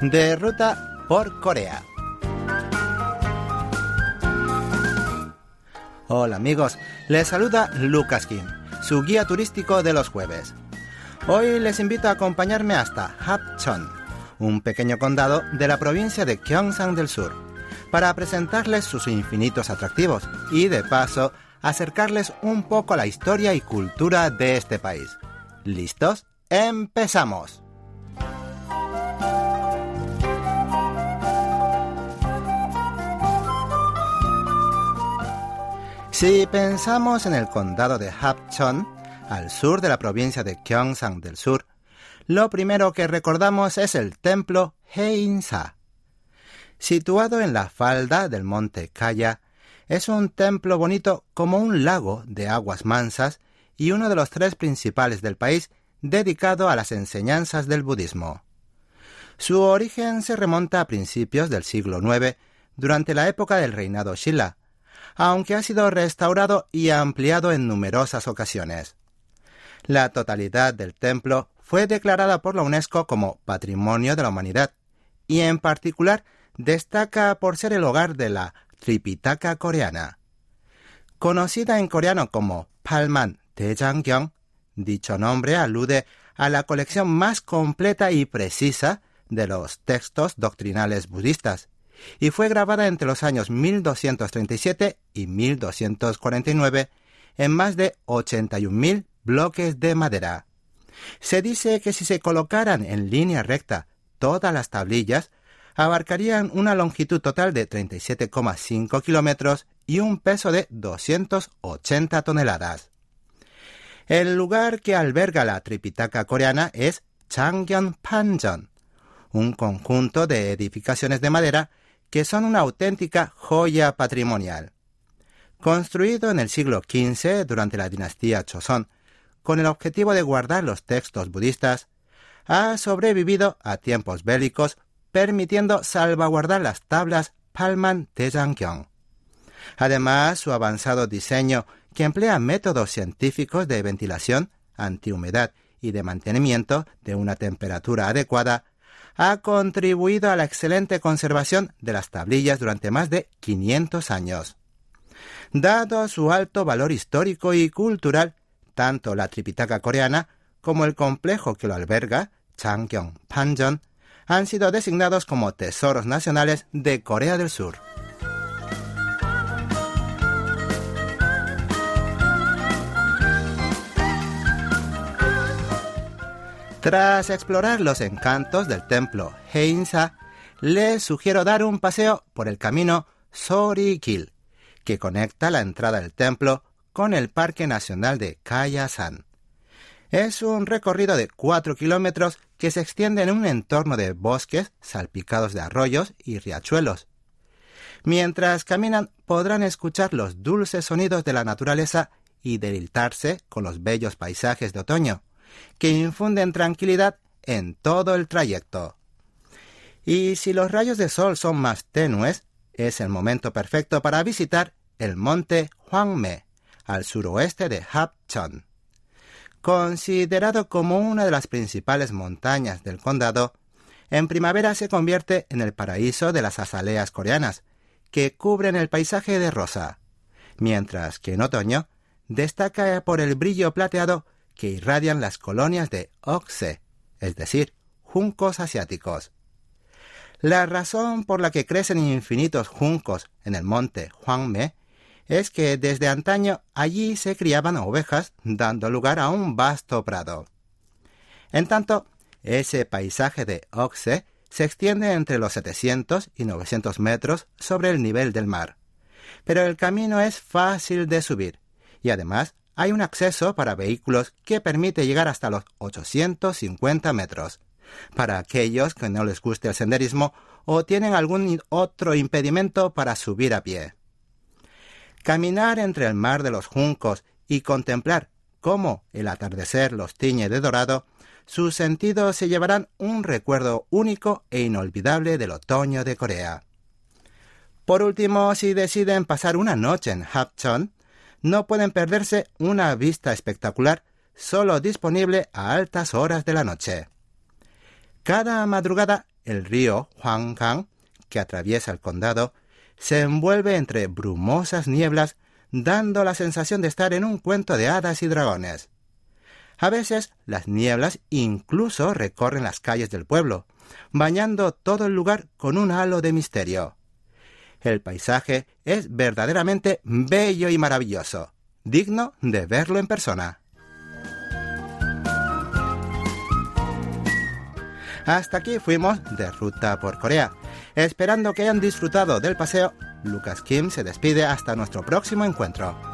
de ruta por Corea. Hola amigos, les saluda Lucas Kim, su guía turístico de los jueves. Hoy les invito a acompañarme hasta Hapcheon, un pequeño condado de la provincia de Gyeongsang del Sur, para presentarles sus infinitos atractivos y de paso acercarles un poco a la historia y cultura de este país. ¿Listos? ¡Empezamos! Si pensamos en el condado de Hapcheon, al sur de la provincia de Gyeongsang del Sur, lo primero que recordamos es el templo Heinsa. Situado en la falda del monte Kaya, es un templo bonito como un lago de aguas mansas y uno de los tres principales del país dedicado a las enseñanzas del budismo. Su origen se remonta a principios del siglo IX, durante la época del reinado Shilla, aunque ha sido restaurado y ampliado en numerosas ocasiones. La totalidad del templo fue declarada por la UNESCO como Patrimonio de la Humanidad, y en particular destaca por ser el hogar de la Tripitaka coreana. Conocida en coreano como Palman Daejangyeong, dicho nombre alude a la colección más completa y precisa de los textos doctrinales budistas, y fue grabada entre los años 1237 y 1249 en más de 81.000 bloques de madera. Se dice que si se colocaran en línea recta todas las tablillas, abarcarían una longitud total de 37,5 kilómetros y un peso de 280 toneladas. El lugar que alberga la Tripitaka coreana es Changgyeon Panjeon, un conjunto de edificaciones de madera que son una auténtica joya patrimonial. Construido en el siglo XV durante la dinastía Choson, con el objetivo de guardar los textos budistas, ha sobrevivido a tiempos bélicos, permitiendo salvaguardar las tablas Palman Tejangkyong. Además, su avanzado diseño, que emplea métodos científicos de ventilación, antihumedad y de mantenimiento de una temperatura adecuada, ha contribuido a la excelente conservación de las tablillas durante más de 500 años. Dado su alto valor histórico y cultural, tanto la Tripitaka coreana como el complejo que lo alberga, Changkyong Panjeon, han sido designados como tesoros nacionales de Corea del Sur. Tras explorar los encantos del templo Heinsa, les sugiero dar un paseo por el camino Sorikil, que conecta la entrada del templo con el Parque Nacional de Kayasan. Es un recorrido de cuatro kilómetros que se extiende en un entorno de bosques salpicados de arroyos y riachuelos. Mientras caminan podrán escuchar los dulces sonidos de la naturaleza y deleitarse con los bellos paisajes de otoño que infunden tranquilidad en todo el trayecto. Y si los rayos de sol son más tenues, es el momento perfecto para visitar el monte Hwangme, al suroeste de Hapcheon. Considerado como una de las principales montañas del condado, en primavera se convierte en el paraíso de las azaleas coreanas, que cubren el paisaje de rosa, mientras que en otoño destaca por el brillo plateado que irradian las colonias de Oxe, es decir, juncos asiáticos. La razón por la que crecen infinitos juncos en el monte Huangme es que desde antaño allí se criaban ovejas, dando lugar a un vasto prado. En tanto, ese paisaje de Oxe se extiende entre los 700 y 900 metros sobre el nivel del mar. Pero el camino es fácil de subir y además hay un acceso para vehículos que permite llegar hasta los 850 metros. Para aquellos que no les guste el senderismo o tienen algún otro impedimento para subir a pie. Caminar entre el mar de los juncos y contemplar cómo el atardecer los tiñe de dorado, sus sentidos se llevarán un recuerdo único e inolvidable del otoño de Corea. Por último, si deciden pasar una noche en Hapcheon, no pueden perderse una vista espectacular solo disponible a altas horas de la noche. Cada madrugada El río Huanggang, que atraviesa el condado, se envuelve entre brumosas nieblas, dando la sensación de estar en un cuento de hadas y dragones. A veces las nieblas incluso recorren las calles del pueblo, bañando todo el lugar con un halo de misterio. El paisaje es verdaderamente bello y maravilloso, digno de verlo en persona. Hasta aquí fuimos de ruta por Corea. Esperando que hayan disfrutado del paseo, Lucas Kim se despide hasta nuestro próximo encuentro.